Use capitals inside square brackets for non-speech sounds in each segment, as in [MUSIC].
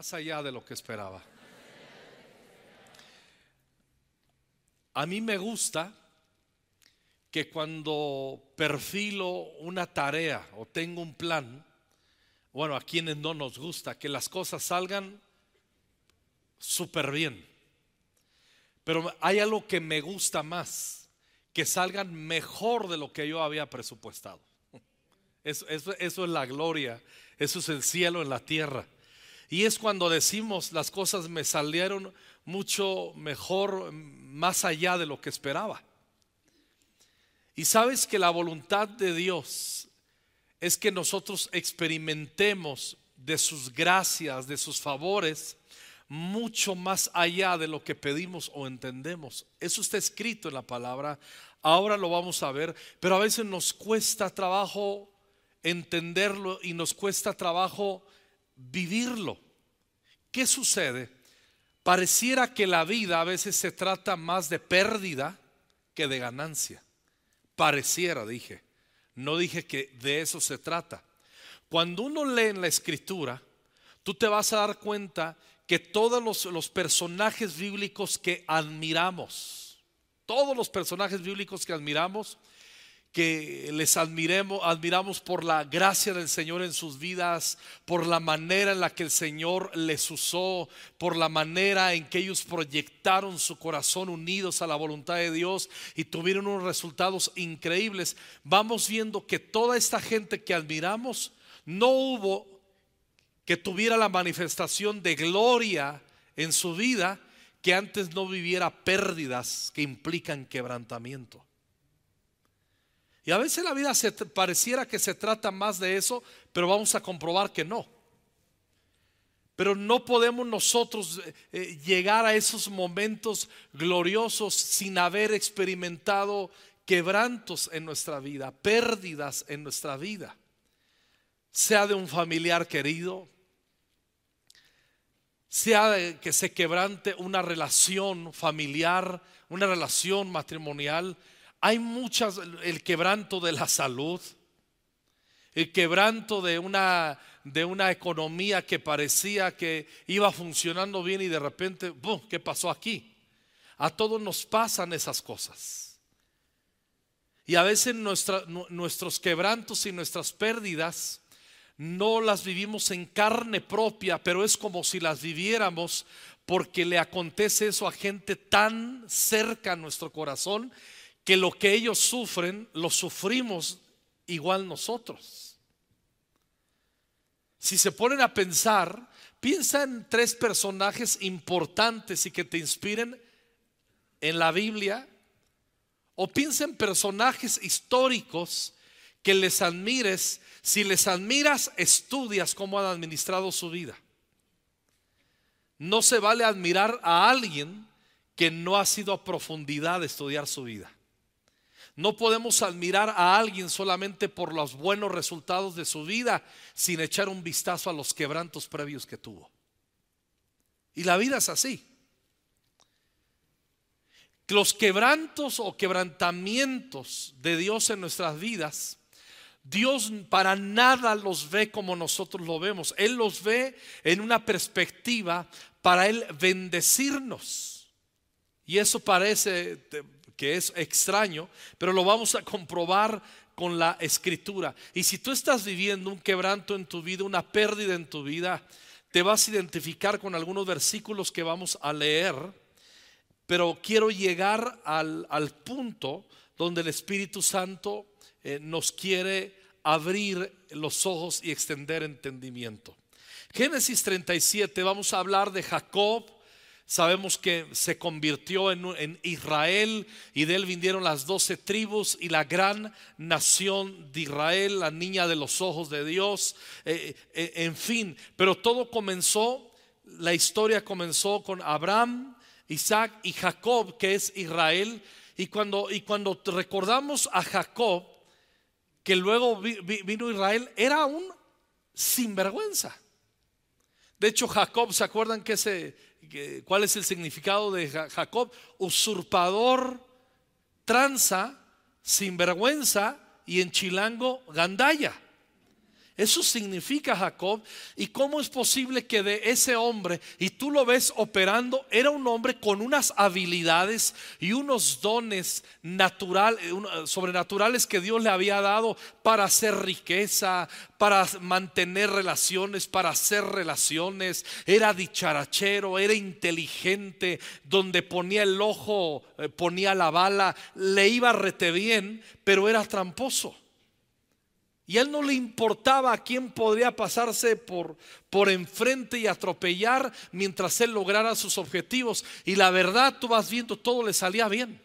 más allá de lo que esperaba. A mí me gusta que cuando perfilo una tarea o tengo un plan, bueno, a quienes no nos gusta, que las cosas salgan súper bien. Pero hay algo que me gusta más, que salgan mejor de lo que yo había presupuestado. [LAUGHS] Eso, eso, es la gloria, eso es el cielo en la tierra. Y es cuando decimos las cosas me salieron mucho mejor, más allá de lo que esperaba. Y sabes que la voluntad de Dios es que nosotros experimentemos de sus gracias, de sus favores, mucho más allá de lo que pedimos o entendemos. Eso está escrito en la palabra. Ahora lo vamos a ver, pero a veces nos cuesta trabajo entenderlo y nos cuesta trabajo vivirlo. ¿Qué sucede? Pareciera que la vida a veces se trata más de pérdida que de ganancia. Pareciera, dije. No dije que de eso se trata. Cuando uno lee en la escritura, tú te vas a dar cuenta que todos los, los personajes bíblicos que admiramos, todos los personajes bíblicos que admiramos, que les admiremos, admiramos por la gracia del Señor en sus vidas, por la manera en la que el Señor les usó, por la manera en que ellos proyectaron su corazón unidos a la voluntad de Dios y tuvieron unos resultados increíbles. Vamos viendo que toda esta gente que admiramos no hubo que tuviera la manifestación de gloria en su vida que antes no viviera pérdidas que implican quebrantamiento. Y a veces la vida pareciera que se trata más de eso, pero vamos a comprobar que no. Pero no podemos nosotros eh, eh, llegar a esos momentos gloriosos sin haber experimentado quebrantos en nuestra vida, pérdidas en nuestra vida, sea de un familiar querido, sea que se quebrante una relación familiar, una relación matrimonial, hay muchas, el quebranto de la salud, el quebranto de una, de una economía que parecía que iba funcionando bien y de repente, ¡bum!, ¿qué pasó aquí? A todos nos pasan esas cosas. Y a veces nuestros quebrantos y nuestras pérdidas no las vivimos en carne propia, pero es como si las viviéramos porque le acontece eso a gente tan cerca a nuestro corazón que lo que ellos sufren lo sufrimos igual nosotros. Si se ponen a pensar, piensa en tres personajes importantes y que te inspiren en la Biblia, o piensa en personajes históricos que les admires. Si les admiras, estudias cómo han administrado su vida. No se vale admirar a alguien que no ha sido a profundidad de estudiar su vida. No podemos admirar a alguien solamente por los buenos resultados de su vida sin echar un vistazo a los quebrantos previos que tuvo. Y la vida es así. Los quebrantos o quebrantamientos de Dios en nuestras vidas, Dios para nada los ve como nosotros lo vemos. Él los ve en una perspectiva para Él bendecirnos. Y eso parece que es extraño, pero lo vamos a comprobar con la escritura. Y si tú estás viviendo un quebranto en tu vida, una pérdida en tu vida, te vas a identificar con algunos versículos que vamos a leer, pero quiero llegar al, punto donde el Espíritu Santo eh, nos quiere abrir los ojos y extender entendimiento. Génesis 37, vamos a hablar de Jacob, Sabemos que se convirtió en, Israel y de él vinieron las doce tribus y la gran nación de Israel, la niña de los ojos de Dios, eh, eh, en fin. Pero todo comenzó, la historia comenzó con Abraham, Isaac y Jacob, que es Israel. Y cuando, y cuando recordamos a Jacob, que luego vino Israel, era un sinvergüenza. De hecho, Jacob, ¿se acuerdan que ¿Cuál es el significado de Jacob? Usurpador, tranza, sinvergüenza y en chilango, gandaya. Eso significa Jacob. ¿Y cómo es posible que de ese hombre, y tú lo ves operando, era un hombre con unas habilidades y unos dones natural, eh, sobrenaturales que Dios le había dado para hacer riqueza, para mantener relaciones, para hacer relaciones? Era dicharachero, era inteligente, donde ponía el ojo, eh, ponía la bala, le iba rete bien, pero era tramposo. Y él no le importaba a quién podría pasarse por, por enfrente y atropellar mientras él lograra sus objetivos. Y la verdad, tú vas viendo, todo le salía bien.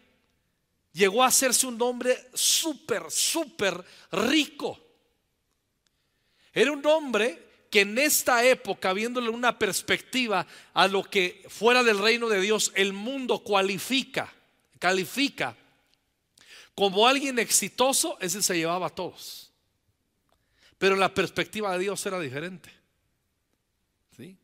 Llegó a hacerse un hombre súper, súper rico. Era un hombre que en esta época, viéndole una perspectiva a lo que fuera del reino de Dios, el mundo cualifica, califica como alguien exitoso, ese se llevaba a todos. Pero la perspectiva de Dios era diferente. ¿Sí?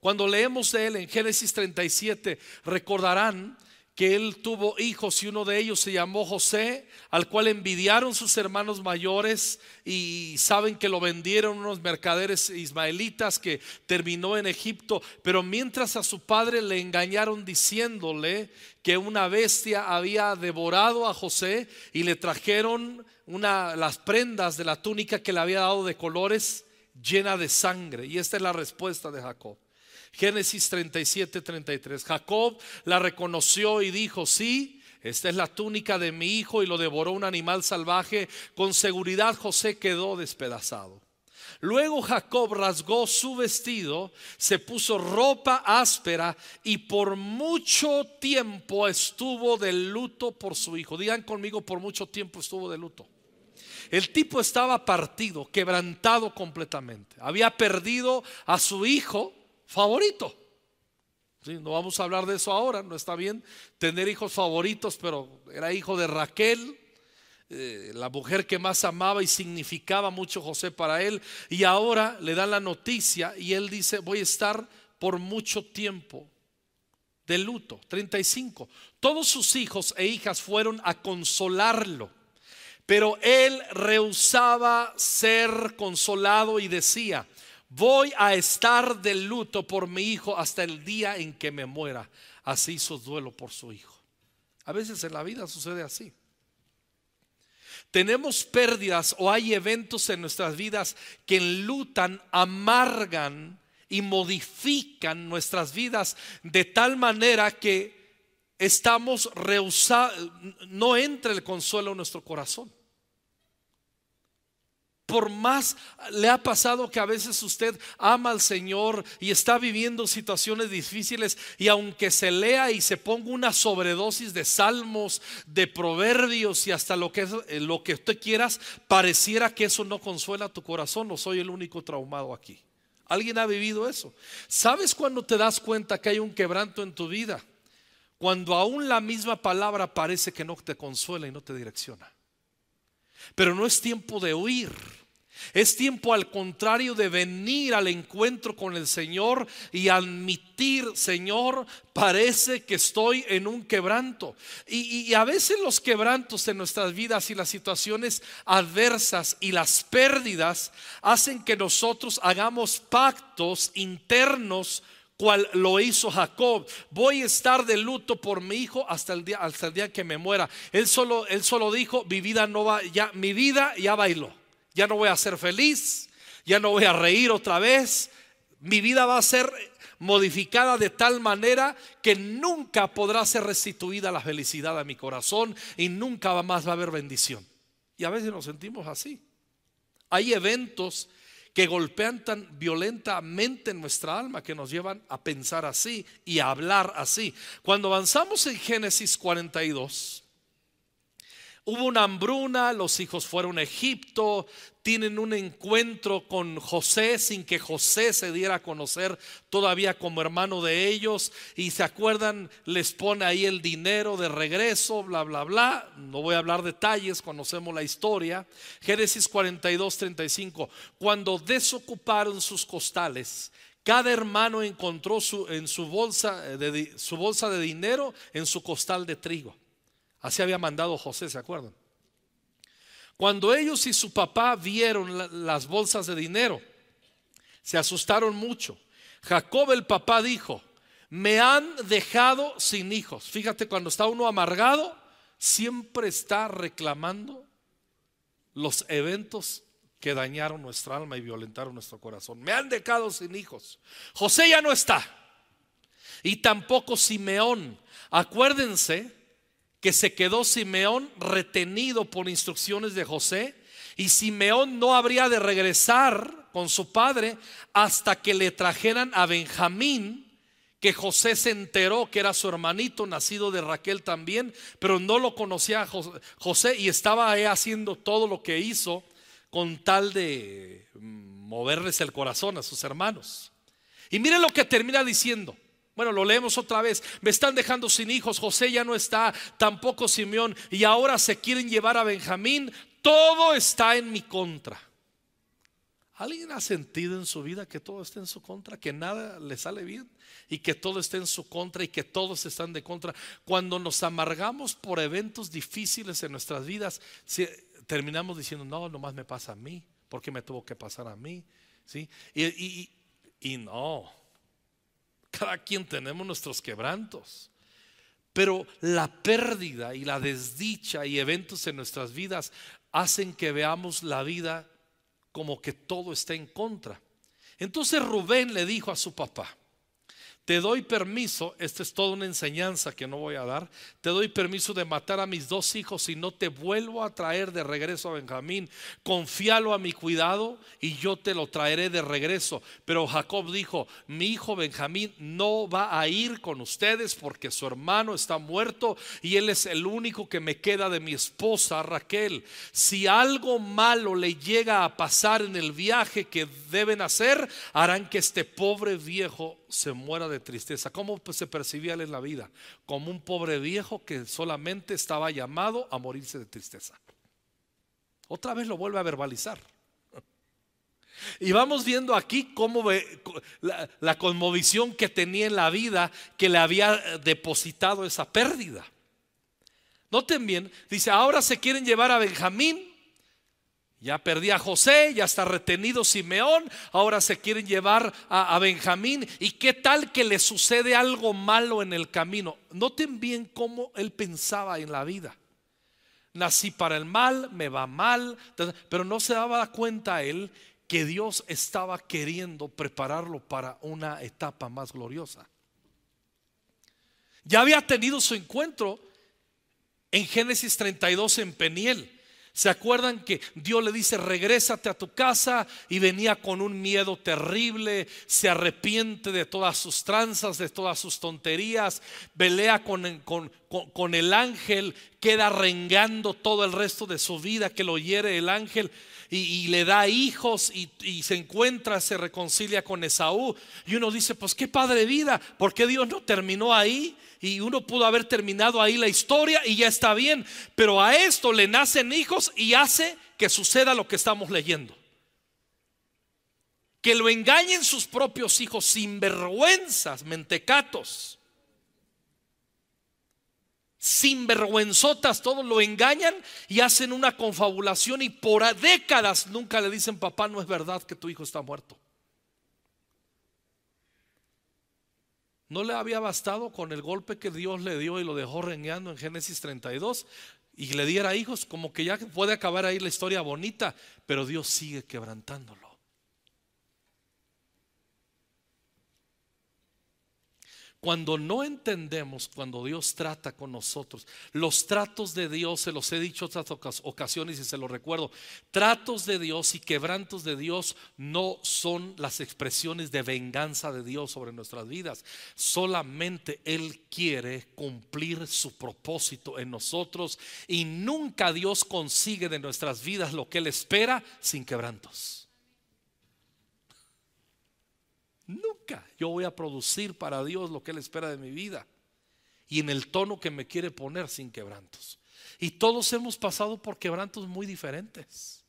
Cuando leemos de él en Génesis 37, recordarán que él tuvo hijos y uno de ellos se llamó José, al cual envidiaron sus hermanos mayores y saben que lo vendieron unos mercaderes ismaelitas que terminó en Egipto, pero mientras a su padre le engañaron diciéndole que una bestia había devorado a José y le trajeron una, las prendas de la túnica que le había dado de colores llena de sangre. Y esta es la respuesta de Jacob. Génesis 37, 33. Jacob la reconoció y dijo, sí, esta es la túnica de mi hijo y lo devoró un animal salvaje. Con seguridad José quedó despedazado. Luego Jacob rasgó su vestido, se puso ropa áspera y por mucho tiempo estuvo de luto por su hijo. Digan conmigo, por mucho tiempo estuvo de luto. El tipo estaba partido, quebrantado completamente. Había perdido a su hijo favorito. no vamos a hablar de eso ahora, no está bien tener hijos favoritos, pero era hijo de Raquel, eh, la mujer que más amaba y significaba mucho José para él. Y ahora le dan la noticia y él dice, voy a estar por mucho tiempo de luto. 35. Todos sus hijos e hijas fueron a consolarlo. Pero él rehusaba ser consolado y decía, voy a estar de luto por mi hijo hasta el día en que me muera. Así hizo duelo por su hijo. A veces en la vida sucede así. Tenemos pérdidas o hay eventos en nuestras vidas que enlutan, amargan y modifican nuestras vidas de tal manera que estamos no entra el consuelo en nuestro corazón por más le ha pasado que a veces usted ama al Señor y está viviendo situaciones difíciles y aunque se lea y se ponga una sobredosis de salmos, de proverbios y hasta lo que, eh, lo que usted quieras, pareciera que eso no consuela tu corazón. No soy el único traumado aquí. ¿Alguien ha vivido eso? ¿Sabes cuando te das cuenta que hay un quebranto en tu vida? Cuando aún la misma palabra parece que no te consuela y no te direcciona. Pero no es tiempo de huir. Es tiempo al contrario de venir al encuentro con el Señor y admitir, Señor, parece que estoy en un quebranto. Y, a veces los quebrantos en nuestras vidas y las situaciones adversas y las pérdidas hacen que nosotros hagamos pactos internos cual lo hizo Jacob. Voy a estar de luto por mi hijo hasta el día, hasta el día que me muera. Él solo, él solo dijo, mi vida no va, ya, mi vida ya bailó. Ya no voy a ser feliz, ya no voy a reír otra vez. Mi vida va a ser modificada de tal manera que nunca podrá ser restituida la felicidad a mi corazón y nunca más va a haber bendición. Y a veces nos sentimos así. Hay eventos que golpean tan violentamente en nuestra alma que nos llevan a pensar así y a hablar así. Cuando avanzamos en Génesis 42, Hubo una hambruna, los hijos fueron a Egipto, tienen un encuentro con José sin que José se diera a conocer todavía como hermano de ellos. Y se acuerdan, les pone ahí el dinero de regreso, bla, bla, bla. No voy a hablar detalles, conocemos la historia. Génesis 42, 35. Cuando desocuparon sus costales, cada hermano encontró su, en su bolsa, de, su bolsa de dinero en su costal de trigo. Así había mandado José, ¿se acuerdan? Cuando ellos y su papá vieron las bolsas de dinero, se asustaron mucho. Jacob el papá dijo, me han dejado sin hijos. Fíjate, cuando está uno amargado, siempre está reclamando los eventos que dañaron nuestra alma y violentaron nuestro corazón. Me han dejado sin hijos. José ya no está. Y tampoco Simeón. Acuérdense que se quedó Simeón retenido por instrucciones de José y Simeón no habría de regresar con su padre hasta que le trajeran a Benjamín, que José se enteró que era su hermanito, nacido de Raquel también, pero no lo conocía José y estaba haciendo todo lo que hizo con tal de moverles el corazón a sus hermanos. Y miren lo que termina diciendo. Bueno, lo leemos otra vez. Me están dejando sin hijos. José ya no está, tampoco Simeón. Y ahora se quieren llevar a Benjamín. Todo está en mi contra. ¿Alguien ha sentido en su vida que todo está en su contra? Que nada le sale bien y que todo está en su contra y que todos están de contra. Cuando nos amargamos por eventos difíciles en nuestras vidas, terminamos diciendo, no, nomás me pasa a mí. porque me tuvo que pasar a mí? ¿Sí? y, y no. Cada quien tenemos nuestros quebrantos. Pero la pérdida y la desdicha y eventos en nuestras vidas hacen que veamos la vida como que todo está en contra. Entonces Rubén le dijo a su papá, te doy permiso, esta es toda una enseñanza que no voy a dar, te doy permiso de matar a mis dos hijos y no te vuelvo a traer de regreso a Benjamín. Confíalo a mi cuidado y yo te lo traeré de regreso. Pero Jacob dijo, mi hijo Benjamín no va a ir con ustedes porque su hermano está muerto y él es el único que me queda de mi esposa Raquel. Si algo malo le llega a pasar en el viaje que deben hacer, harán que este pobre viejo se muera de tristeza. ¿Cómo pues, se percibía él en la vida? Como un pobre viejo que solamente estaba llamado a morirse de tristeza. Otra vez lo vuelve a verbalizar. Y vamos viendo aquí cómo la, la conmovisión que tenía en la vida que le había depositado esa pérdida. Noten bien, dice, ahora se quieren llevar a Benjamín ya perdí a José, ya está retenido Simeón, ahora se quieren llevar a, Benjamín. ¿Y qué tal que le sucede algo malo en el camino? Noten bien cómo él pensaba en la vida. Nací para el mal, me va mal, pero no se daba cuenta él que Dios estaba queriendo prepararlo para una etapa más gloriosa. Ya había tenido su encuentro en Génesis 32 en Peniel ¿Se acuerdan que Dios le dice, regrésate a tu casa? Y venía con un miedo terrible, se arrepiente de todas sus tranzas, de todas sus tonterías, pelea con, con, el ángel, queda rengando todo el resto de su vida, que lo hiere el ángel. Y, le da hijos y, se encuentra, se reconcilia con Esaú. Y uno dice, pues qué padre vida, ¿por qué Dios no terminó ahí? y uno pudo haber terminado ahí la historia y ya está bien, pero a esto le nacen hijos y hace que suceda lo que estamos leyendo. Que lo engañen sus propios hijos sin vergüenzas, mentecatos. Sin vergüenzotas, todos lo engañan y hacen una confabulación y por décadas nunca le dicen, papá, no es verdad que tu hijo está muerto. ¿No le había bastado con el golpe que Dios le dio y lo dejó rengueando en Génesis 32 y le diera hijos? Como que ya puede acabar ahí la historia bonita, pero Dios sigue quebrantándolo. Cuando no entendemos cuando Dios trata con nosotros, los tratos de Dios, se los he dicho otras ocasiones y se los recuerdo, tratos de Dios y quebrantos de Dios no son las expresiones de venganza de Dios sobre nuestras vidas. Solamente Él quiere cumplir su propósito en nosotros y nunca Dios consigue de nuestras vidas lo que Él espera sin quebrantos. Nunca yo voy a producir para Dios lo que Él espera de mi vida y en el tono que me quiere poner sin quebrantos. Y todos hemos pasado por quebrantos muy diferentes.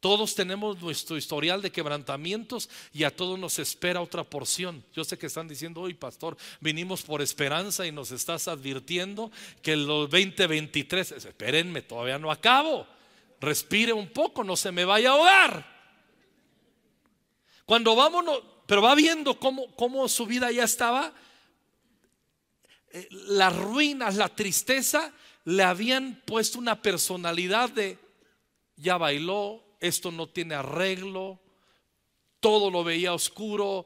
Todos tenemos nuestro historial de quebrantamientos y a todos nos espera otra porción. Yo sé que están diciendo, hoy pastor, vinimos por esperanza y nos estás advirtiendo que los 2023, espérenme, todavía no acabo. Respire un poco, no se me vaya a ahogar. Cuando vámonos, pero va viendo cómo, cómo su vida ya estaba, eh, las ruinas, la tristeza, le habían puesto una personalidad de, ya bailó, esto no tiene arreglo, todo lo veía oscuro,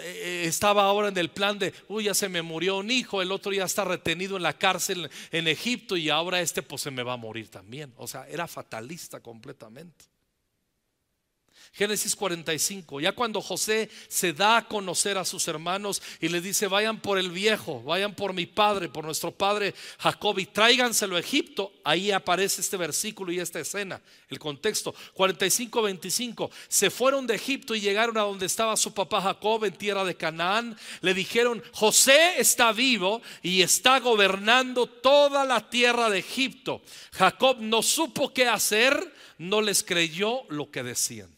eh, estaba ahora en el plan de, uy, ya se me murió un hijo, el otro ya está retenido en la cárcel en Egipto y ahora este pues se me va a morir también. O sea, era fatalista completamente. Génesis 45, ya cuando José se da a conocer a sus hermanos y le dice, vayan por el viejo, vayan por mi padre, por nuestro padre Jacob y tráiganselo a Egipto, ahí aparece este versículo y esta escena, el contexto. 45, 25, se fueron de Egipto y llegaron a donde estaba su papá Jacob en tierra de Canaán, le dijeron, José está vivo y está gobernando toda la tierra de Egipto. Jacob no supo qué hacer, no les creyó lo que decían.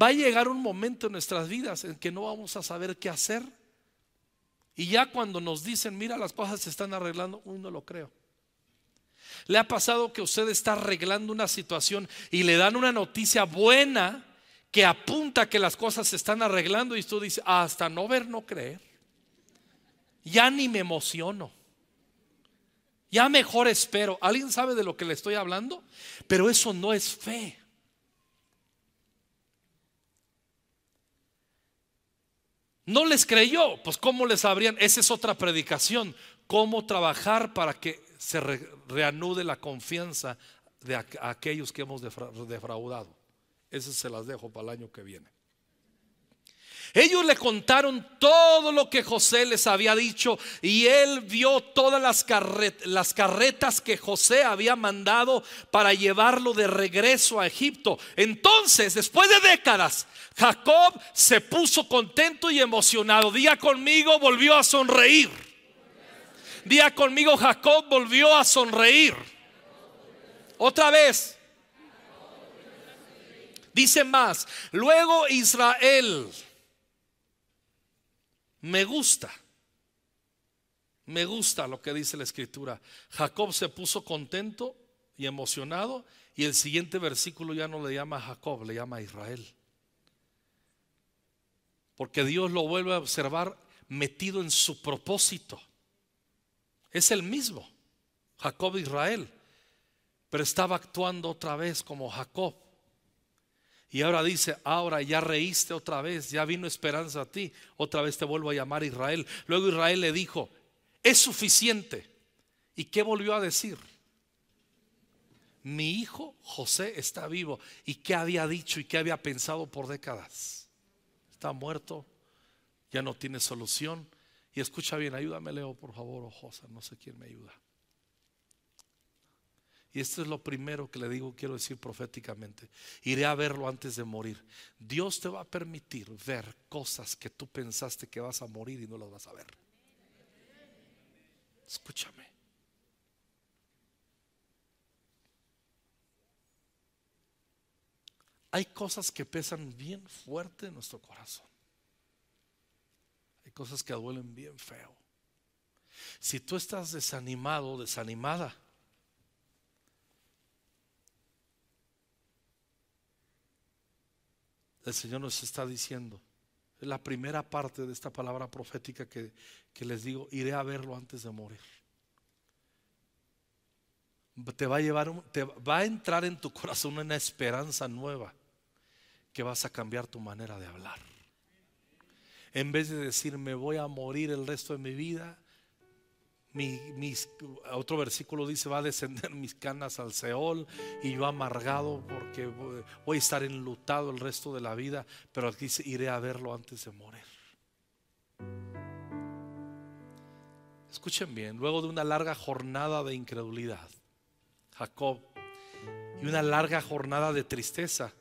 Va a llegar un momento en nuestras vidas en que no vamos a saber qué hacer. Y ya cuando nos dicen, mira, las cosas se están arreglando, uy, no lo creo. ¿Le ha pasado que usted está arreglando una situación y le dan una noticia buena que apunta que las cosas se están arreglando y usted dice, hasta no ver, no creer? Ya ni me emociono. Ya mejor espero. ¿Alguien sabe de lo que le estoy hablando? Pero eso no es fe. No les creyó, pues ¿cómo les habrían? Esa es otra predicación, cómo trabajar para que se reanude la confianza de aquellos que hemos defraudado. Eso se las dejo para el año que viene. Ellos le contaron todo lo que José les había dicho y él vio todas las, carretas que José había mandado para llevarlo de regreso a Egipto. Entonces, después de décadas, Jacob se puso contento y emocionado. Día conmigo, volvió a sonreír. Día conmigo, Jacob volvió a sonreír. Otra vez. Dice más, luego Israel me gusta. Me gusta lo que dice la escritura. Jacob se puso contento y emocionado y el siguiente versículo ya no le llama Jacob, le llama Israel. Porque Dios lo vuelve a observar metido en su propósito. Es el mismo, Jacob Israel, pero estaba actuando otra vez como Jacob. Y ahora dice, ahora ya reíste otra vez, ya vino esperanza a ti, otra vez te vuelvo a llamar Israel. Luego Israel le dijo, es suficiente. ¿Y qué volvió a decir? Mi hijo José está vivo. ¿Y qué había dicho y qué había pensado por décadas? Está muerto, ya no tiene solución. Y escucha bien, ayúdame Leo, por favor, o José, no sé quién me ayuda. Y esto es lo primero que le digo, quiero decir proféticamente. Iré a verlo antes de morir. Dios te va a permitir ver cosas que tú pensaste que vas a morir y no las vas a ver. Escúchame. Hay cosas que pesan bien fuerte en nuestro corazón. Hay cosas que duelen bien feo. Si tú estás desanimado, desanimada, el Señor nos está diciendo. Es la primera parte de esta palabra profética que, les digo, iré a verlo antes de morir. Te va a llevar, te va a entrar en tu corazón una esperanza nueva que vas a cambiar tu manera de hablar. En vez de decir me voy a morir el resto de mi vida, otro versículo dice, va a descender mis canas al Seol y yo amargado porque voy a estar enlutado el resto de la vida, pero aquí dice, iré a verlo antes de morir. Escuchen bien, luego de una larga jornada de incredulidad, Jacob, y una larga jornada de tristeza,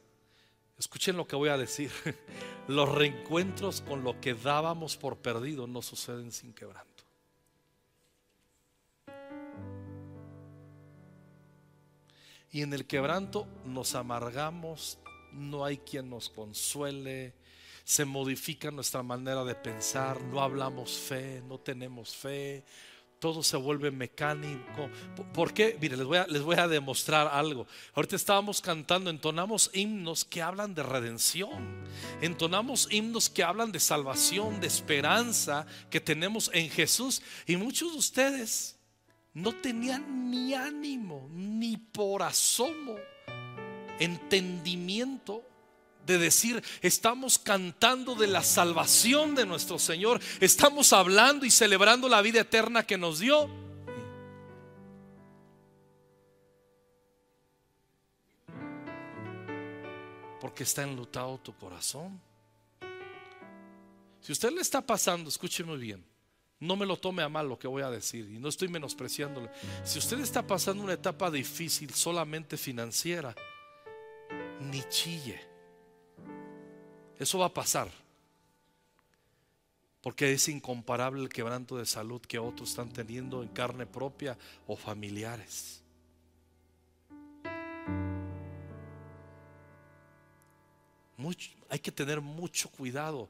escuchen lo que voy a decir, [LAUGHS] los reencuentros con lo que dábamos por perdido no suceden sin quebranto. Y en el quebranto nos amargamos no hay quien nos consuele, se modifica nuestra manera de pensar, no hablamos fe, no tenemos fe, todo se vuelve mecánico. ¿Por qué? Mire, les voy, a, les voy a demostrar algo. Ahorita estábamos cantando, entonamos himnos que hablan de redención. Entonamos himnos que hablan de salvación, de esperanza que tenemos en Jesús. Y muchos de ustedes no tenían ni ánimo, ni por asomo, entendimiento de decir, estamos cantando de la salvación de nuestro Señor, estamos hablando y celebrando la vida eterna que nos dio. Porque está enlutado tu corazón. Si usted le está pasando, escúcheme bien, no me lo tome a mal lo que voy a decir y no estoy menospreciándole. Si usted está pasando una etapa difícil solamente financiera, ni chille eso va a pasar. Porque es incomparable el quebranto de salud que otros están teniendo en carne propia o familiares. hay que tener mucho cuidado.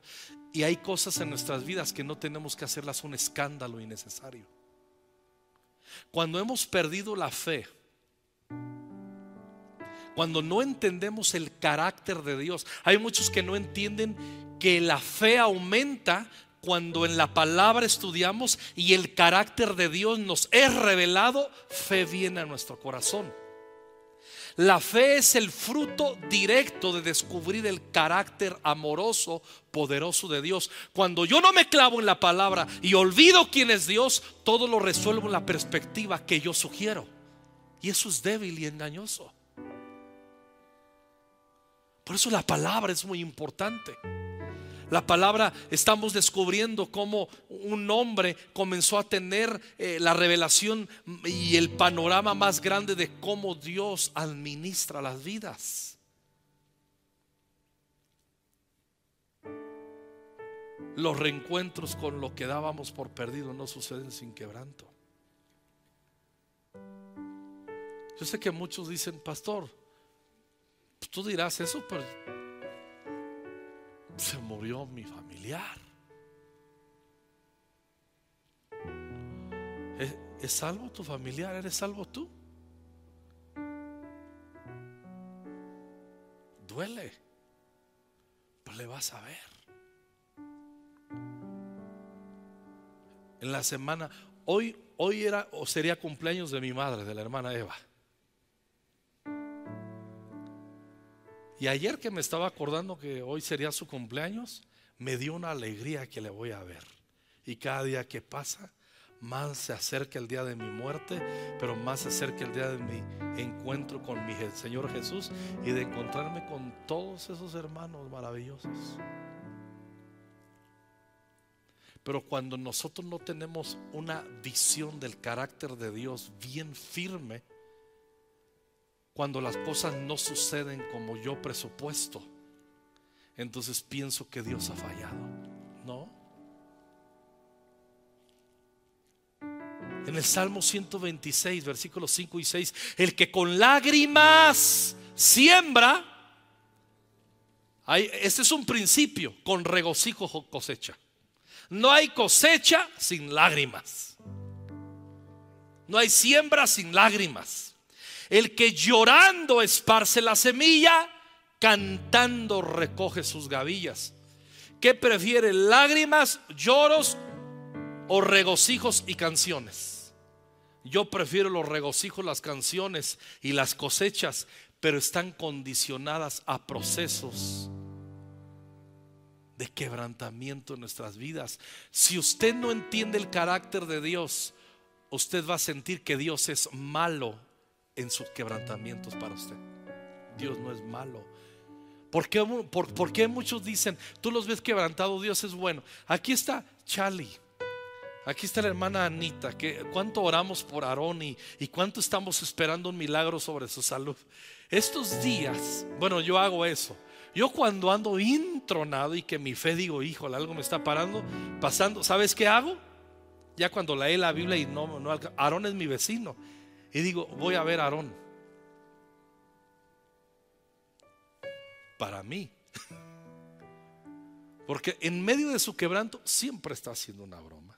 Y hay cosas en nuestras vidas que no tenemos que hacerlas un escándalo innecesario. Cuando hemos perdido la fe, cuando no entendemos el carácter de Dios. Hay muchos que no entienden que la fe aumenta cuando en la palabra estudiamos y el carácter de Dios nos es revelado, fe viene a nuestro corazón. La fe es el fruto directo de descubrir el carácter amoroso, poderoso de Dios. Cuando yo no me clavo en la palabra y olvido quién es Dios, todo lo resuelvo en la perspectiva que yo sugiero. Y eso es débil y engañoso. Por eso la palabra es muy importante. La palabra estamos descubriendo cómo un hombre comenzó a tener eh, la revelación y el panorama más grande de cómo Dios administra las vidas. Los reencuentros con lo que dábamos por perdido no suceden sin quebranto. Yo sé que muchos dicen, pastor, pues tú dirás eso, pero se murió mi familiar. ¿Es, salvo tu familiar? ¿Eres salvo tú? Duele, pero le vas a ver. En la semana, hoy, hoy era o sería cumpleaños de mi madre, de la hermana Eva. Y ayer que me estaba acordando que hoy sería su cumpleaños, me dio una alegría que le voy a ver. Y cada día que pasa, más se acerca el día de mi muerte, pero más se acerca el día de mi encuentro con mi Señor Jesús y de encontrarme con todos esos hermanos maravillosos. Pero cuando nosotros no tenemos una visión del carácter de Dios bien firme, cuando las cosas no suceden como yo presupuesto, entonces pienso que Dios ha fallado. No. En el Salmo 126, versículos 5 y 6, el que con lágrimas siembra, este es un principio, con regocijo cosecha. No hay cosecha sin lágrimas. No hay siembra sin lágrimas. El que llorando esparce la semilla, cantando recoge sus gavillas. ¿Qué prefiere? ¿Lágrimas, lloros o regocijos y canciones? Yo prefiero los regocijos, las canciones y las cosechas, pero están condicionadas a procesos de quebrantamiento en nuestras vidas. Si usted no entiende el carácter de Dios, usted va a sentir que Dios es malo en sus quebrantamientos para usted. Dios no es malo. ¿Por qué, por, qué muchos dicen, tú los ves quebrantados, Dios es bueno? Aquí está Charlie. Aquí está la hermana Anita, que cuánto oramos por Aarón y, y, cuánto estamos esperando un milagro sobre su salud. Estos días, bueno, yo hago eso. Yo cuando ando intronado y que mi fe digo, híjole, algo me está parando, pasando, ¿sabes qué hago? Ya cuando leí la Biblia y no, no, Aarón es mi vecino. Y digo, voy a ver a Aarón. para mí. [LAUGHS] Porque en medio de su quebranto siempre está haciendo una broma.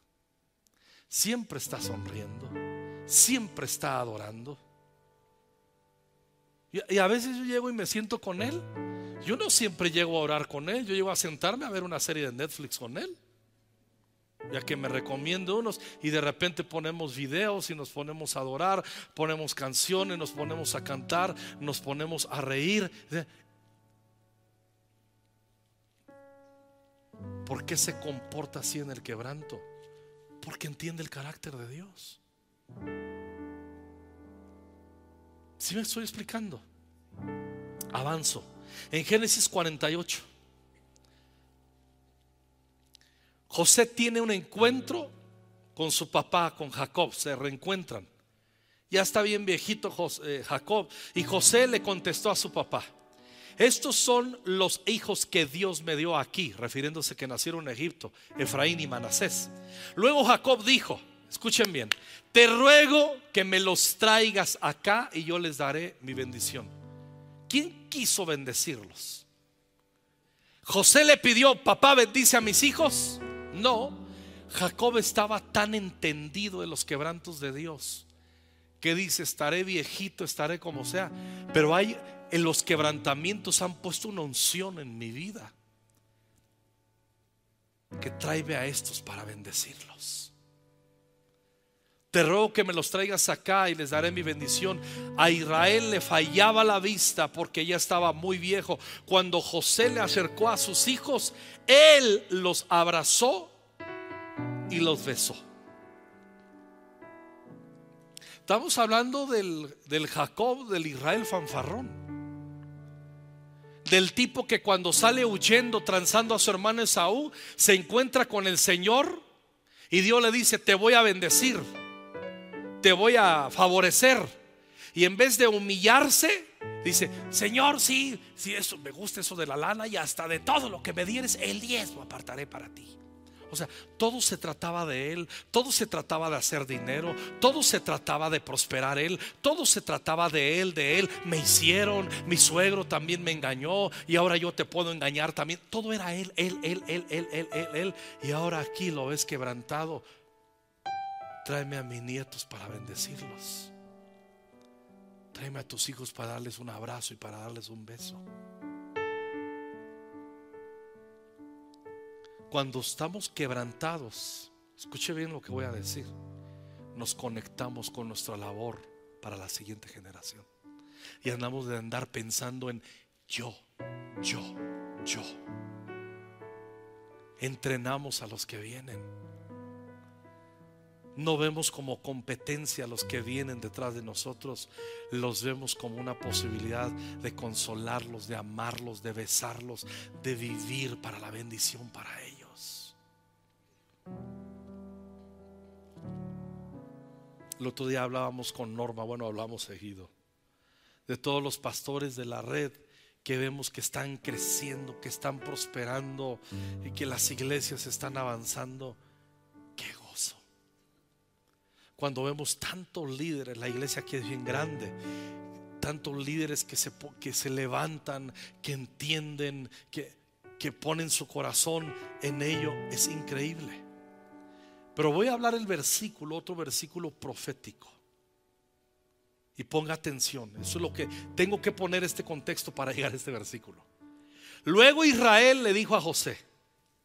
Siempre está sonriendo. Siempre está adorando. Y, a veces yo llego y me siento con él. Yo no siempre llego a orar con él. Yo llego a sentarme a ver una serie de Netflix con él. Ya que me recomiendo unos y de repente ponemos videos y nos ponemos a adorar, ponemos canciones, nos ponemos a cantar, nos ponemos a reír. ¿Por qué se comporta así en el quebranto? Porque entiende el carácter de Dios. Si me estoy explicando? Avanzo. En Génesis 48. José tiene un encuentro con su papá, con Jacob. Se reencuentran. Ya está bien viejito eh, Jacob. Y José le contestó a su papá. Estos son los hijos que Dios me dio aquí, refiriéndose que nacieron en Egipto, Efraín y Manasés. Luego Jacob dijo, escuchen bien, te ruego que me los traigas acá y yo les daré mi bendición. ¿Quién quiso bendecirlos? José le pidió, papá, bendice a mis hijos. No, Jacob estaba tan entendido de los quebrantos de Dios que dice, estaré viejito, estaré como sea, pero hay en los quebrantamientos han puesto una unción en mi vida que tráeme a estos para bendecirlos. Te ruego que me los traigas acá y les daré mi bendición. A Israel le fallaba la vista porque ya estaba muy viejo. Cuando José le acercó a sus hijos, él los abrazó y los besó. Estamos hablando del, del Jacob, del Israel fanfarrón del tipo que cuando sale huyendo, transando a su hermano Esaú, se encuentra con el Señor y Dios le dice, te voy a bendecir, te voy a favorecer. Y en vez de humillarse, dice, Señor, sí, sí, eso, me gusta eso de la lana y hasta de todo lo que me dieres, el diezmo apartaré para ti. O sea, todo se trataba de él, todo se trataba de hacer dinero, todo se trataba de prosperar él, todo se trataba de él, de él. Me hicieron, mi suegro también me engañó y ahora yo te puedo engañar también. Todo era él, él, él, él, él, él, él, él. Y ahora aquí lo ves quebrantado. Tráeme a mis nietos para bendecirlos. Tráeme a tus hijos para darles un abrazo y para darles un beso. Cuando estamos quebrantados, escuche bien lo que voy a decir, nos conectamos con nuestra labor para la siguiente generación. Y andamos de andar pensando en yo, yo, yo. Entrenamos a los que vienen. No vemos como competencia a los que vienen detrás de nosotros, los vemos como una posibilidad de consolarlos, de amarlos, de besarlos, de vivir para la bendición para ellos. El otro día hablábamos con Norma, bueno, hablamos seguido, de todos los pastores de la red que vemos que están creciendo, que están prosperando y que las iglesias están avanzando. Cuando vemos tantos líderes, la iglesia aquí es bien grande, tantos líderes que se, que se levantan, que entienden, que, que ponen su corazón en ello, es increíble. Pero voy a hablar el versículo, otro versículo profético. Y ponga atención, eso es lo que tengo que poner este contexto para llegar a este versículo. Luego Israel le dijo a José,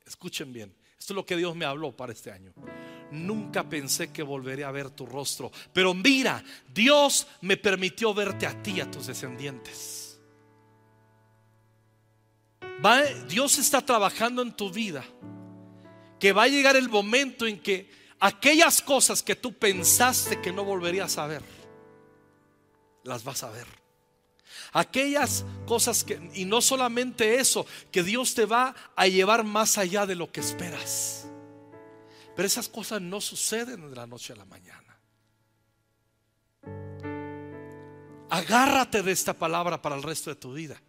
escuchen bien, esto es lo que Dios me habló para este año. Nunca pensé que volveré a ver tu rostro, pero mira, Dios me permitió verte a ti, a tus descendientes. Dios está trabajando en tu vida que va a llegar el momento en que aquellas cosas que tú pensaste que no volverías a ver, las vas a ver. Aquellas cosas que, y no solamente eso, que Dios te va a llevar más allá de lo que esperas. Pero esas cosas no suceden de la noche a la mañana. Agárrate de esta palabra para el resto de tu vida.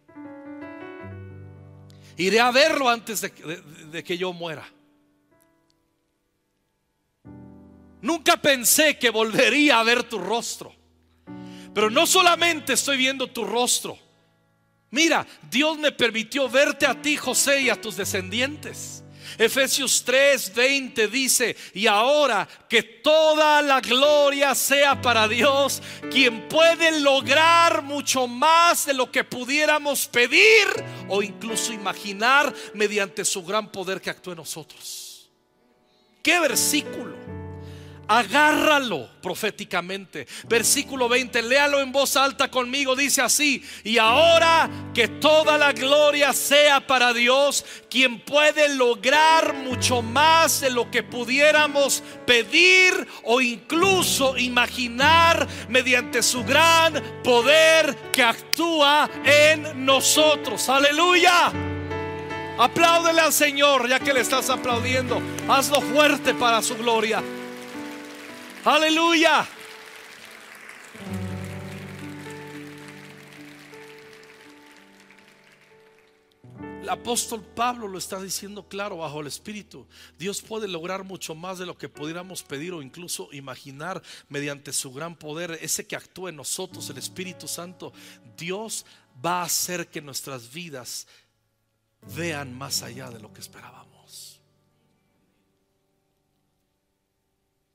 Iré a verlo antes de que yo muera. Nunca pensé que volvería a ver tu rostro. Pero no solamente estoy viendo tu rostro, Mira, Dios me permitió verte a ti, José, y a tus descendientes. Efesios 3:20 dice, y ahora que toda la gloria sea para Dios, quien puede lograr mucho más de lo que pudiéramos pedir o incluso imaginar mediante su gran poder que actúa en nosotros. ¿Qué versículo? Agárralo proféticamente. Versículo 20, léalo en voz alta conmigo. Dice así, y ahora que toda la gloria sea para Dios, quien puede lograr mucho más de lo que pudiéramos pedir o incluso imaginar mediante su gran poder que actúa en nosotros. Aleluya. Apláudele al Señor ya que le estás aplaudiendo. Hazlo fuerte para su gloria. Aleluya. El apóstol Pablo lo está diciendo claro bajo el Espíritu. Dios puede lograr mucho más de lo que pudiéramos pedir o incluso imaginar mediante su gran poder, ese que actúa en nosotros, el Espíritu Santo. Dios va a hacer que nuestras vidas vean más allá de lo que esperábamos.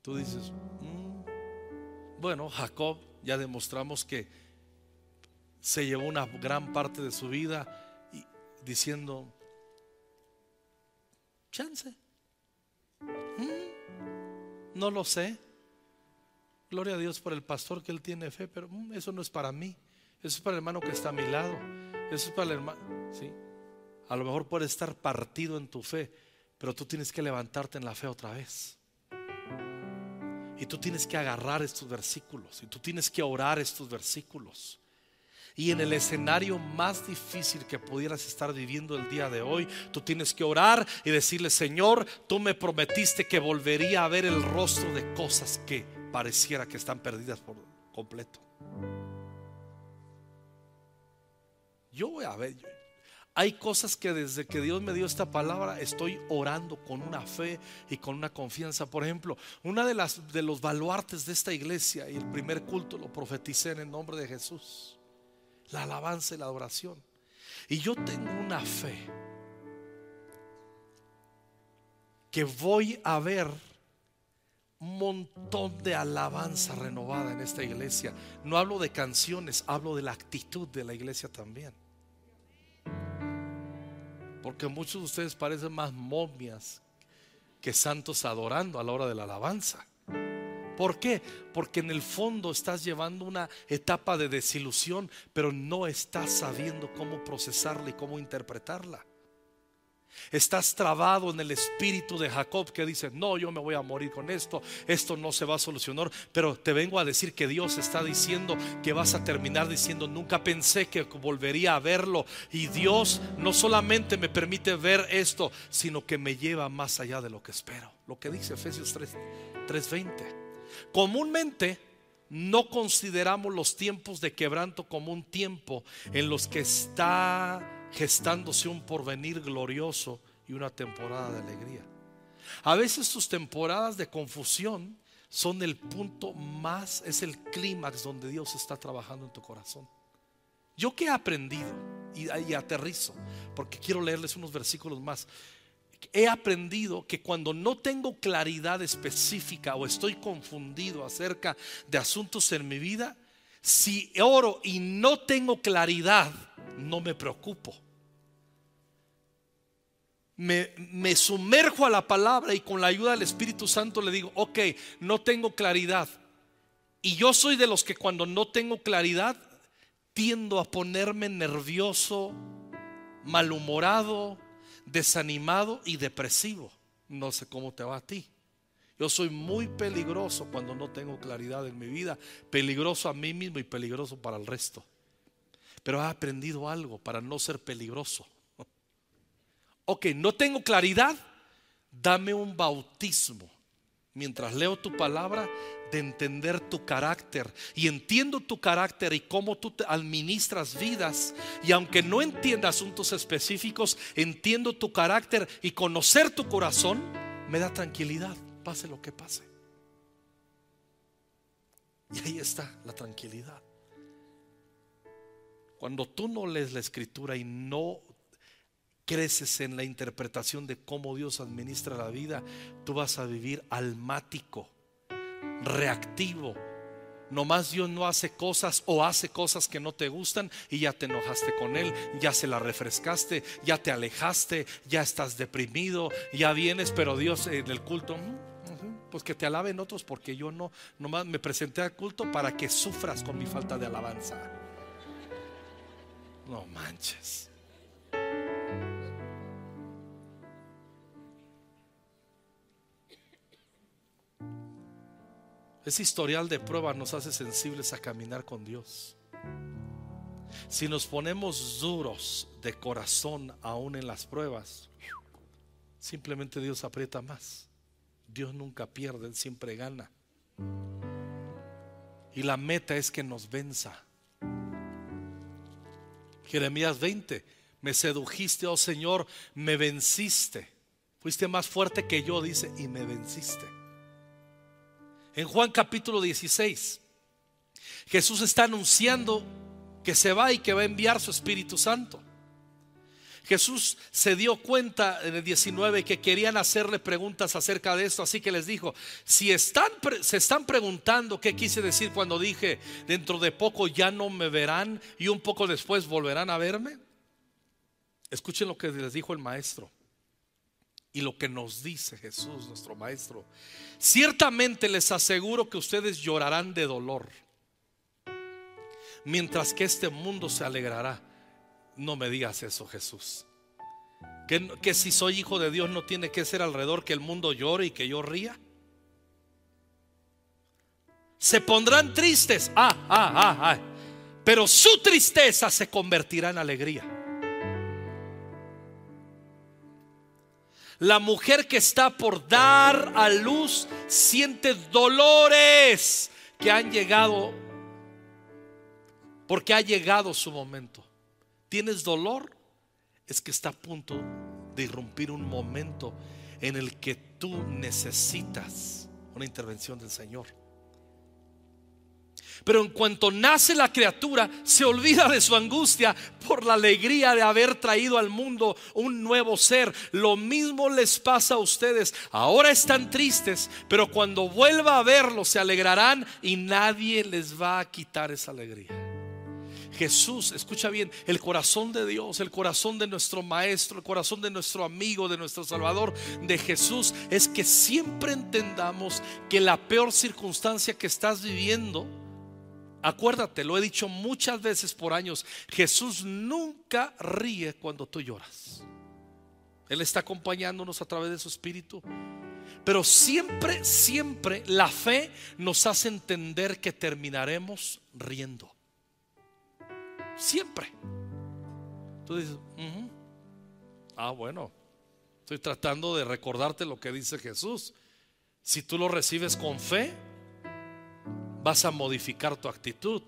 Tú dices, mm, bueno, Jacob ya demostramos que se llevó una gran parte de su vida diciendo, chance. Mm, no lo sé. Gloria a Dios por el pastor que él tiene fe, pero mm, eso no es para mí. Eso es para el hermano que está a mi lado. Eso es para el hermano. Sí. A lo mejor puede estar partido en tu fe, pero tú tienes que levantarte en la fe otra vez. Y tú tienes que agarrar estos versículos. Y tú tienes que orar estos versículos. Y en el escenario más difícil que pudieras estar viviendo el día de hoy, tú tienes que orar y decirle, Señor, tú me prometiste que volvería a ver el rostro de cosas que pareciera que están perdidas por completo. Yo voy a ver, hay cosas que desde que Dios me dio esta palabra estoy orando con una fe y con una confianza. Por ejemplo, una de las de los baluartes de esta iglesia y el primer culto lo profeticé en el nombre de Jesús. La alabanza y la adoración. Y yo tengo una fe que voy a ver un montón de alabanza renovada en esta iglesia. No hablo de canciones, hablo de la actitud de la iglesia también. Porque muchos de ustedes parecen más momias que santos adorando a la hora de la alabanza. ¿Por qué? Porque en el fondo estás llevando una etapa de desilusión, pero no estás sabiendo cómo procesarla y cómo interpretarla. Estás trabado en el espíritu de Jacob que dice, no, yo me voy a morir con esto, esto no se va a solucionar, pero te vengo a decir que Dios está diciendo que vas a terminar diciendo, nunca pensé que volvería a verlo. Y Dios no solamente me permite ver esto, sino que me lleva más allá de lo que espero. Lo que dice Efesios 3:20. Comúnmente no consideramos los tiempos de quebranto como un tiempo en los que está gestándose un porvenir glorioso y una temporada de alegría. A veces tus temporadas de confusión son el punto más, es el clímax donde Dios está trabajando en tu corazón. Yo que he aprendido y, y aterrizo, porque quiero leerles unos versículos más. He aprendido que cuando no tengo claridad específica o estoy confundido acerca de asuntos en mi vida, si oro y no tengo claridad, no me preocupo. Me, me, sumerjo a la palabra y con la ayuda del Espíritu Santo le digo, ok, no tengo claridad. Y yo soy de los que cuando no tengo claridad tiendo a ponerme nervioso, malhumorado, desanimado y depresivo. No sé cómo te va a ti. Yo soy muy peligroso cuando no tengo claridad en mi vida, peligroso a mí mismo y peligroso para el resto. Pero he aprendido algo para no ser peligroso. Ok, no tengo claridad, dame un bautismo mientras leo tu palabra de entender tu carácter. Y entiendo tu carácter y cómo tú administras vidas. Y aunque no entienda asuntos específicos, entiendo tu carácter y conocer tu corazón me da tranquilidad, pase lo que pase. Y ahí está la tranquilidad. Cuando tú no lees la escritura y no creces en la interpretación de cómo Dios administra la vida, tú vas a vivir almático, reactivo. Nomás Dios no hace cosas o hace cosas que no te gustan y ya te enojaste con Él, ya se la refrescaste, ya te alejaste, ya estás deprimido, ya vienes, pero Dios en el culto, pues que te alaben otros porque yo no, nomás me presenté al culto para que sufras con mi falta de alabanza. No manches. Ese historial de prueba nos hace sensibles a caminar con Dios. Si nos ponemos duros de corazón aún en las pruebas, simplemente Dios aprieta más. Dios nunca pierde, Él siempre gana. Y la meta es que nos venza. Jeremías 20, me sedujiste, oh Señor, me venciste. Fuiste más fuerte que yo, dice, y me venciste. En Juan capítulo 16, Jesús está anunciando que se va y que va a enviar su Espíritu Santo. Jesús se dio cuenta en el 19 que querían hacerle preguntas acerca de esto, así que les dijo, si están, se están preguntando qué quise decir cuando dije, dentro de poco ya no me verán y un poco después volverán a verme, escuchen lo que les dijo el maestro y lo que nos dice Jesús, nuestro Maestro. Ciertamente les aseguro que ustedes llorarán de dolor, mientras que este mundo se alegrará. No me digas eso, Jesús. Que, que si soy hijo de Dios no tiene que ser alrededor que el mundo llore y que yo ría. Se pondrán tristes, ah, ah, ah, ah, pero su tristeza se convertirá en alegría. La mujer que está por dar a luz siente dolores que han llegado porque ha llegado su momento. ¿Tienes dolor? Es que está a punto de irrumpir un momento en el que tú necesitas una intervención del Señor. Pero en cuanto nace la criatura, se olvida de su angustia por la alegría de haber traído al mundo un nuevo ser. Lo mismo les pasa a ustedes. Ahora están tristes, pero cuando vuelva a verlo se alegrarán y nadie les va a quitar esa alegría. Jesús, escucha bien, el corazón de Dios, el corazón de nuestro Maestro, el corazón de nuestro amigo, de nuestro Salvador, de Jesús, es que siempre entendamos que la peor circunstancia que estás viviendo, Acuérdate, lo he dicho muchas veces por años, Jesús nunca ríe cuando tú lloras. Él está acompañándonos a través de su espíritu. Pero siempre, siempre la fe nos hace entender que terminaremos riendo. Siempre. Tú dices, ah, bueno, estoy tratando de recordarte lo que dice Jesús. Si tú lo recibes con fe, vas a modificar tu actitud.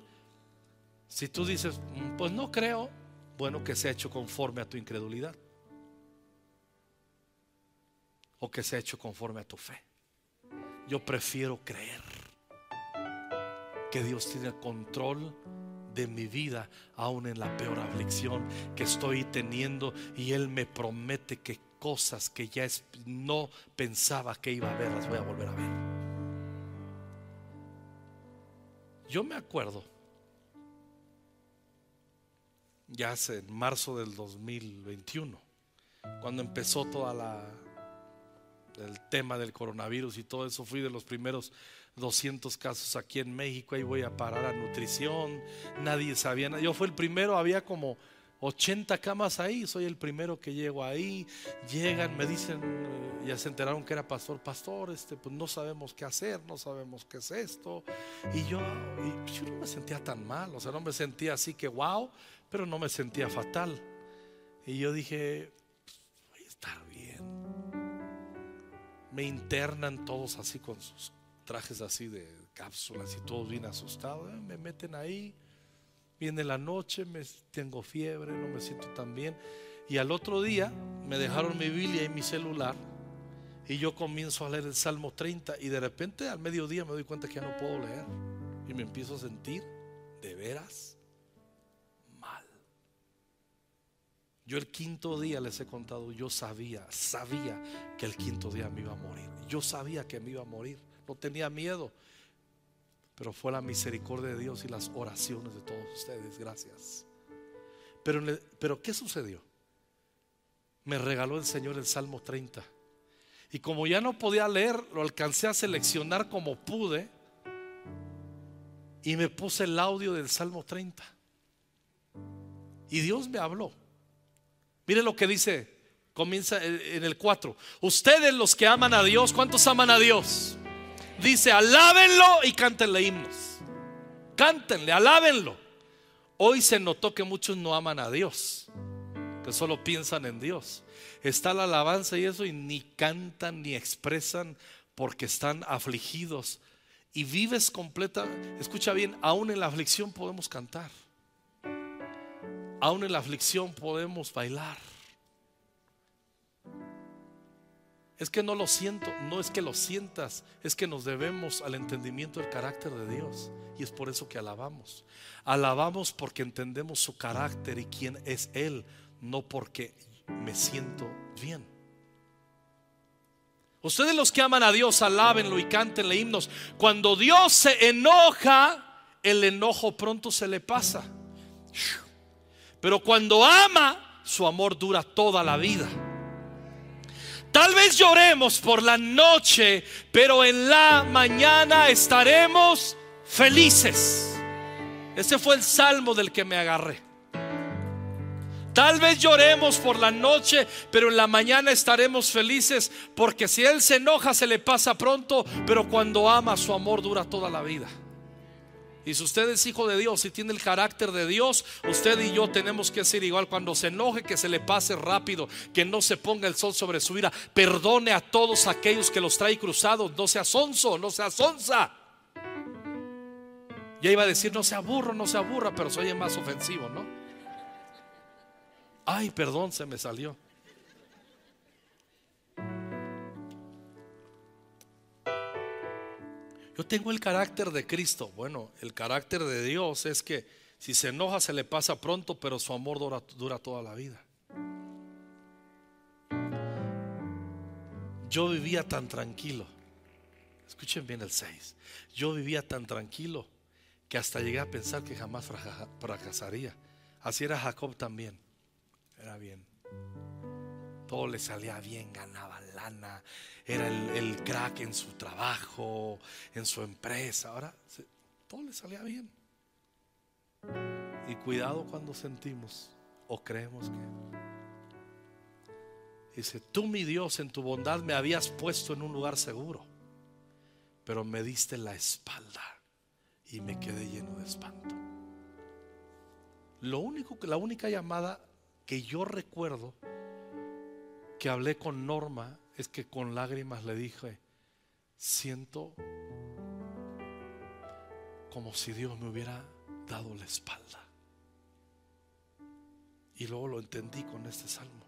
Si tú dices, mm, pues no creo, bueno, que sea hecho conforme a tu incredulidad. O que sea hecho conforme a tu fe. Yo prefiero creer que Dios tiene control de mi vida, aún en la peor aflicción que estoy teniendo, y Él me promete que cosas que ya no pensaba que iba a ver, las voy a volver a ver. Yo me acuerdo, ya hace en marzo del 2021, cuando empezó toda la el tema del coronavirus y todo eso, fui de los primeros 200 casos aquí en México, ahí voy a parar a nutrición, nadie sabía nada. Yo fui el primero, había como 80 camas ahí, soy el primero que llego ahí, llegan, me dicen, eh, ya se enteraron que era pastor, pastor, este, pues no sabemos qué hacer, no sabemos qué es esto. Y yo, yo no me sentía tan mal, o sea, no me sentía así que wow, pero no me sentía fatal. Y yo dije, voy a estar bien. Me internan todos así con sus trajes así de cápsulas y todos bien asustados, eh, me meten ahí Viene la noche, me, tengo fiebre, no me siento tan bien. Y al otro día me dejaron mi Biblia y mi celular. Y yo comienzo a leer el Salmo 30 y de repente al mediodía me doy cuenta que ya no puedo leer. Y me empiezo a sentir de veras mal. Yo el quinto día les he contado, yo sabía, sabía que el quinto día me iba a morir. Yo sabía que me iba a morir. No tenía miedo. Pero fue la misericordia de Dios y las oraciones de todos ustedes. Gracias. Pero, pero ¿qué sucedió? Me regaló el Señor el Salmo 30. Y como ya no podía leer, lo alcancé a seleccionar como pude. Y me puse el audio del Salmo 30. Y Dios me habló. Mire lo que dice, comienza en el 4. Ustedes los que aman a Dios, ¿cuántos aman a Dios? Dice, alábenlo y cántenle himnos. Cántenle, alábenlo. Hoy se notó que muchos no aman a Dios, que solo piensan en Dios. Está la alabanza y eso y ni cantan ni expresan porque están afligidos. Y vives completa, escucha bien, aún en la aflicción podemos cantar. Aún en la aflicción podemos bailar. Es que no lo siento, no es que lo sientas, es que nos debemos al entendimiento del carácter de Dios. Y es por eso que alabamos. Alabamos porque entendemos su carácter y quién es Él, no porque me siento bien. Ustedes los que aman a Dios, alábenlo y cántenle himnos. Cuando Dios se enoja, el enojo pronto se le pasa. Pero cuando ama, su amor dura toda la vida. Tal vez lloremos por la noche, pero en la mañana estaremos felices. Ese fue el salmo del que me agarré. Tal vez lloremos por la noche, pero en la mañana estaremos felices, porque si Él se enoja se le pasa pronto, pero cuando ama su amor dura toda la vida. Y si usted es hijo de Dios y tiene el carácter de Dios, usted y yo tenemos que ser igual. Cuando se enoje, que se le pase rápido, que no se ponga el sol sobre su ira. Perdone a todos aquellos que los trae cruzados. No sea sonso, no sea sonza. Ya iba a decir, no se aburro, no se aburra, pero soy más ofensivo, ¿no? Ay, perdón, se me salió. Yo tengo el carácter de Cristo. Bueno, el carácter de Dios es que si se enoja se le pasa pronto, pero su amor dura, toda la vida. Yo vivía tan tranquilo. Escuchen bien el 6. Yo vivía tan tranquilo que hasta llegué a pensar que jamás fracasaría. Así era Jacob también. Era bien. Todo le salía bien, ganaba era el, crack en su trabajo, en su empresa. Ahora todo le salía bien. Y cuidado cuando sentimos o creemos que... Dice, tú mi Dios en tu bondad me habías puesto en un lugar seguro, pero me diste la espalda y me quedé lleno de espanto. Lo único la única llamada que yo recuerdo que hablé con Norma es que con lágrimas le dije, siento como si Dios me hubiera dado la espalda. Y luego lo entendí con este salmo.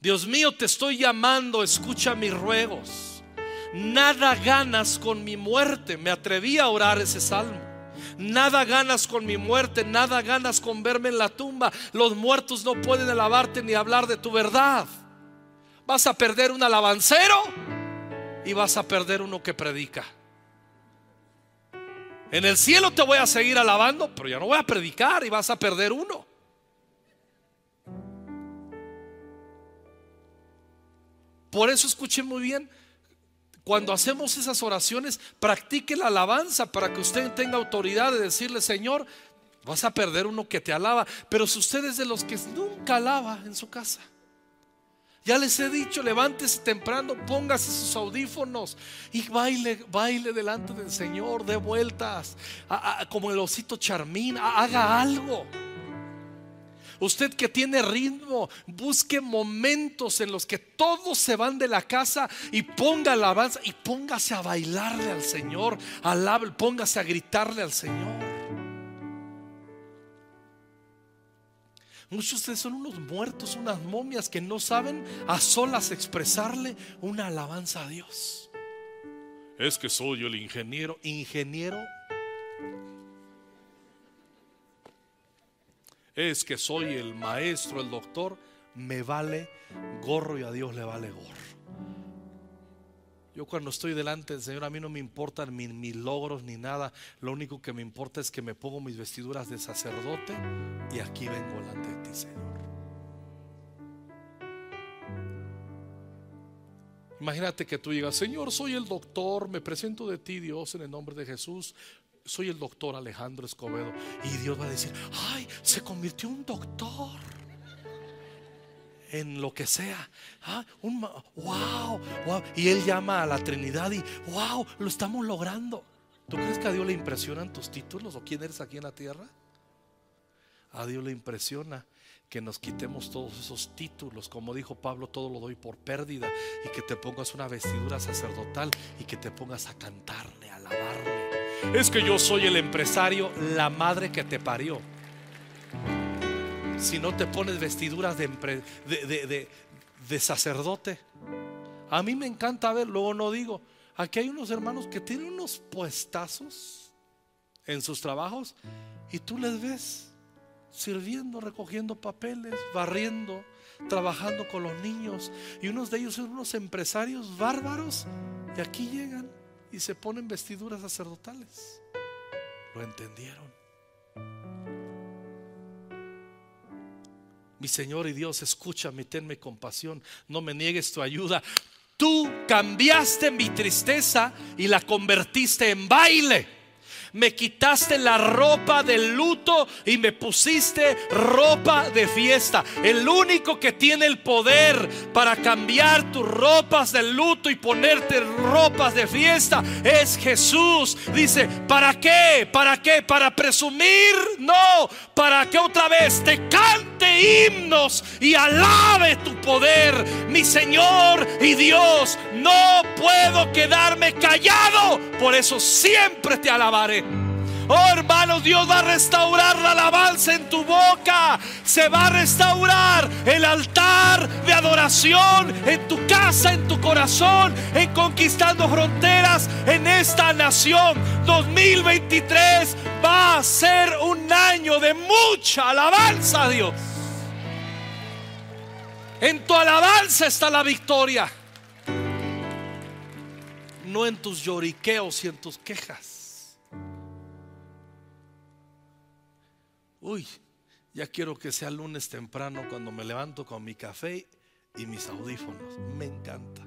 Dios mío, te estoy llamando, escucha mis ruegos. Nada ganas con mi muerte. Me atreví a orar ese salmo. Nada ganas con mi muerte, nada ganas con verme en la tumba. Los muertos no pueden alabarte ni hablar de tu verdad vas a perder un alabancero y vas a perder uno que predica. En el cielo te voy a seguir alabando, pero ya no voy a predicar y vas a perder uno. Por eso escuchen muy bien, cuando hacemos esas oraciones, practique la alabanza para que usted tenga autoridad de decirle, Señor, vas a perder uno que te alaba. Pero si usted es de los que nunca alaba en su casa, ya les he dicho, levántese temprano, póngase sus audífonos y baile, baile delante del Señor, de vueltas, como el osito Charmín, haga algo. Usted que tiene ritmo, busque momentos en los que todos se van de la casa y ponga alabanza y póngase a bailarle al Señor, alabe, póngase a gritarle al Señor. Muchos de ustedes son unos muertos, unas momias que no saben a solas expresarle una alabanza a Dios. Es que soy yo el ingeniero. Ingeniero. es que soy el maestro, el doctor, me vale gorro y a Dios le vale gorro. Yo cuando estoy delante del Señor, a mí no me importan mis, logros ni nada. Lo único que me importa es que me pongo mis vestiduras de sacerdote y aquí vengo delante de ti, Señor. Imagínate que tú llegas, Señor, soy el doctor, me presento de ti, Dios, en el nombre de Jesús. Soy el doctor Alejandro Escobedo. Y Dios va a decir, ay, se convirtió en un doctor en lo que sea. Ah, un, wow, wow. Y Él llama a la Trinidad y wow, lo estamos logrando. ¿Tú crees que a Dios le impresionan tus títulos o quién eres aquí en la tierra? A Dios le impresiona que nos quitemos todos esos títulos, como dijo Pablo, todo lo doy por pérdida y que te pongas una vestidura sacerdotal y que te pongas a cantarle, a alabarle. Es que yo soy el empresario, la madre que te parió si no te pones vestiduras de, sacerdote. A mí me encanta ver, luego no digo, aquí hay unos hermanos que tienen unos puestazos en sus trabajos y tú les ves sirviendo, recogiendo papeles, barriendo, trabajando con los niños. Y unos de ellos son unos empresarios bárbaros y aquí llegan y se ponen vestiduras sacerdotales. Lo entendieron. Mi Señor y Dios, escúchame, tenme compasión, no me niegues tu ayuda. Tú cambiaste mi tristeza y la convertiste en baile me quitaste la ropa del luto y me pusiste ropa de fiesta. El único que tiene el poder para cambiar tus ropas del luto y ponerte ropas de fiesta es Jesús. Dice, ¿para qué? ¿Para qué? ¿Para presumir? No, para que otra vez te cante himnos y alabe tu poder, mi Señor y Dios. No puedo quedarme callado, por eso siempre te alabaré. Oh hermanos, Dios va a restaurar la alabanza en tu boca. Se va a restaurar el altar de adoración en tu casa, en tu corazón, en conquistando fronteras en esta nación. 2023 va a ser un año de mucha alabanza a Dios. En tu alabanza está la victoria. No en tus lloriqueos y en tus quejas. Uy, ya quiero que sea lunes temprano cuando me levanto con mi café y mis audífonos. Me encanta.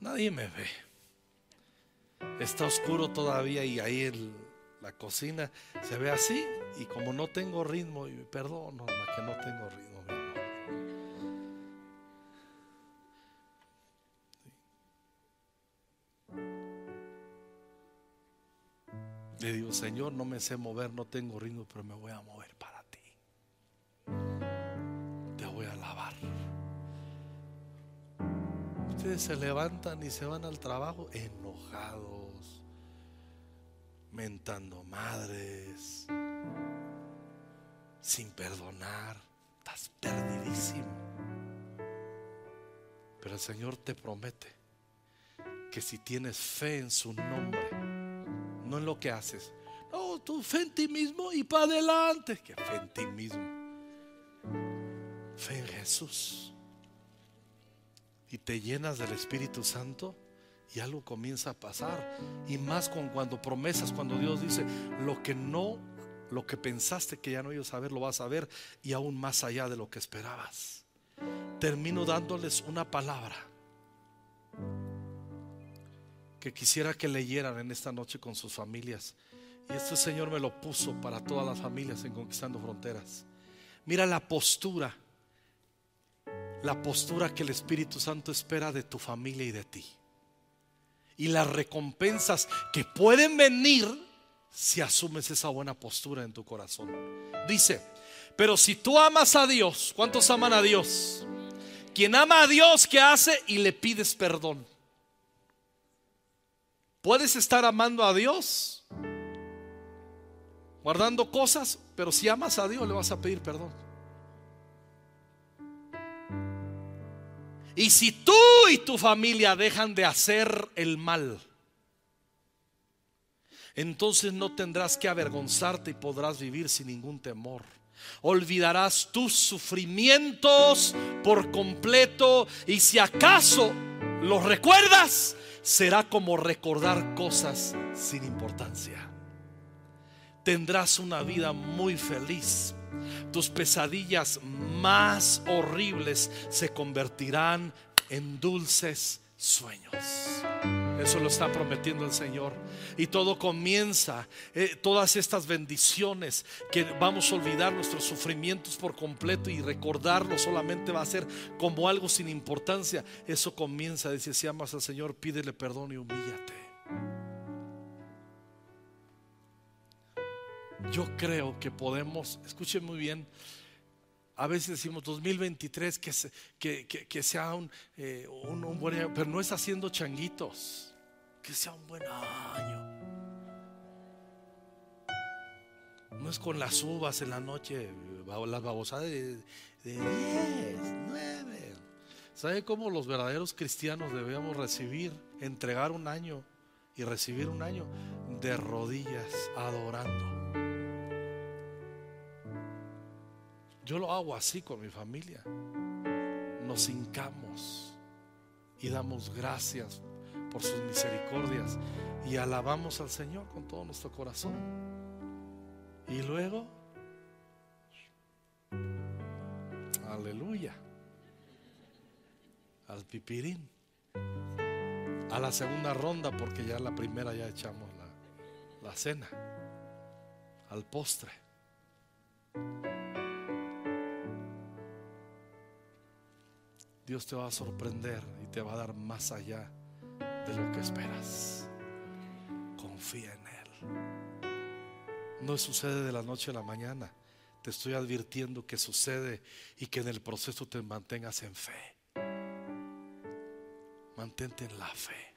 Nadie me ve. Está oscuro todavía y ahí en la cocina se ve así y como no tengo ritmo, perdón, que no tengo ritmo. Le digo, Señor, no me sé mover, no tengo ritmo, pero me voy a mover para ti. Te voy a alabar. Ustedes se levantan y se van al trabajo enojados, mentando madres, sin perdonar. Estás perdidísimo. Pero el Señor te promete que si tienes fe en su nombre, no en lo que haces. No, tú fe en ti mismo y para adelante. Que fe en ti mismo. Fe en Jesús. Y te llenas del Espíritu Santo y algo comienza a pasar. Y más con cuando promesas, cuando Dios dice, lo que no, lo que pensaste que ya no ibas a ver, lo vas a ver y aún más allá de lo que esperabas. Termino dándoles una palabra que quisiera que leyeran en esta noche con sus familias. Y este Señor me lo puso para todas las familias en Conquistando Fronteras. Mira la postura, la postura que el Espíritu Santo espera de tu familia y de ti. Y las recompensas que pueden venir si asumes esa buena postura en tu corazón. Dice, pero si tú amas a Dios, ¿cuántos aman a Dios? Quien ama a Dios, ¿qué hace? Y le pides perdón. Puedes estar amando a Dios, guardando cosas, pero si amas a Dios le vas a pedir perdón. Y si tú y tu familia dejan de hacer el mal, entonces no tendrás que avergonzarte y podrás vivir sin ningún temor. Olvidarás tus sufrimientos por completo y si acaso los recuerdas, será como recordar cosas sin importancia. Tendrás una vida muy feliz. Tus pesadillas más horribles se convertirán en dulces sueños. Eso lo está prometiendo el Señor. Y todo comienza, eh, todas estas bendiciones que vamos a olvidar nuestros sufrimientos por completo y recordarlo solamente va a ser como algo sin importancia. Eso comienza, dice, si amas al Señor, pídele perdón y humíllate. Yo creo que podemos, escuchen muy bien, a veces decimos 2023 que, que, que, sea eh, un, un, buen año, pero no es haciendo changuitos, que sea un buen año. No es con las uvas en la noche, las babosadas de, de 10, 9. ¿Sabe cómo los verdaderos cristianos debemos recibir, entregar un año y recibir un año de rodillas, adorando? Yo lo hago así con mi familia. Nos hincamos y damos gracias por sus misericordias y alabamos al Señor con todo nuestro corazón. Y luego, aleluya, al pipirín, a la segunda ronda, porque ya la primera ya echamos la, la cena, al postre. Dios te va a sorprender y te va a dar más allá de lo que esperas. Confía en Él. No sucede de la noche a la mañana. Te estoy advirtiendo que sucede y que en el proceso te mantengas en fe. Mantente en la fe.